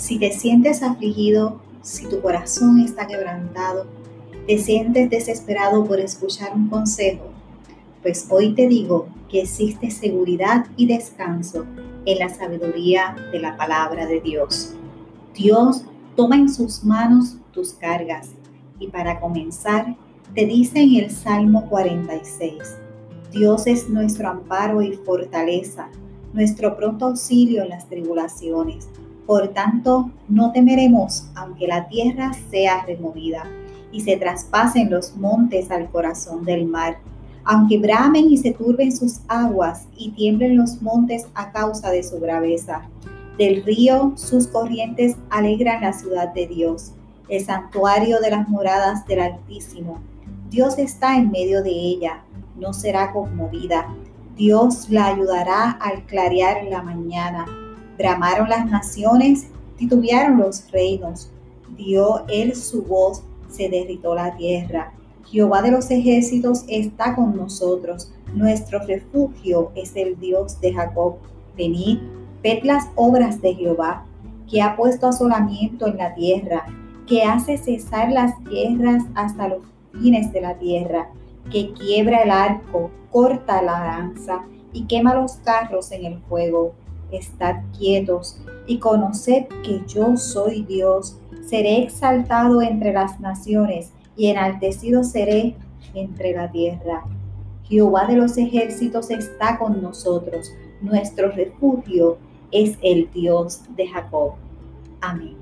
Si te sientes afligido, si tu corazón está quebrantado, te sientes desesperado por escuchar un consejo, pues hoy te digo que existe seguridad y descanso en la sabiduría de la palabra de Dios. Dios toma en sus manos tus cargas y para comenzar te dice en el Salmo 46, Dios es nuestro amparo y fortaleza, nuestro pronto auxilio en las tribulaciones. Por tanto, no temeremos aunque la tierra sea removida y se traspasen los montes al corazón del mar, aunque bramen y se turben sus aguas y tiemblen los montes a causa de su braveza. Del río sus corrientes alegran la ciudad de Dios, el santuario de las moradas del Altísimo. Dios está en medio de ella no será conmovida. Dios la ayudará al clarear la mañana. Bramaron las naciones, titubearon los reinos. Dio él su voz, se derritó la tierra. Jehová de los ejércitos está con nosotros. Nuestro refugio es el Dios de Jacob. Venid, ved las obras de Jehová, que ha puesto asolamiento en la tierra, que hace cesar las guerras hasta los fines de la tierra que quiebra el arco, corta la lanza y quema los carros en el fuego. Estad quietos y conoced que yo soy Dios. Seré exaltado entre las naciones y enaltecido seré entre la tierra. Jehová de los ejércitos está con nosotros. Nuestro refugio es el Dios de Jacob. Amén.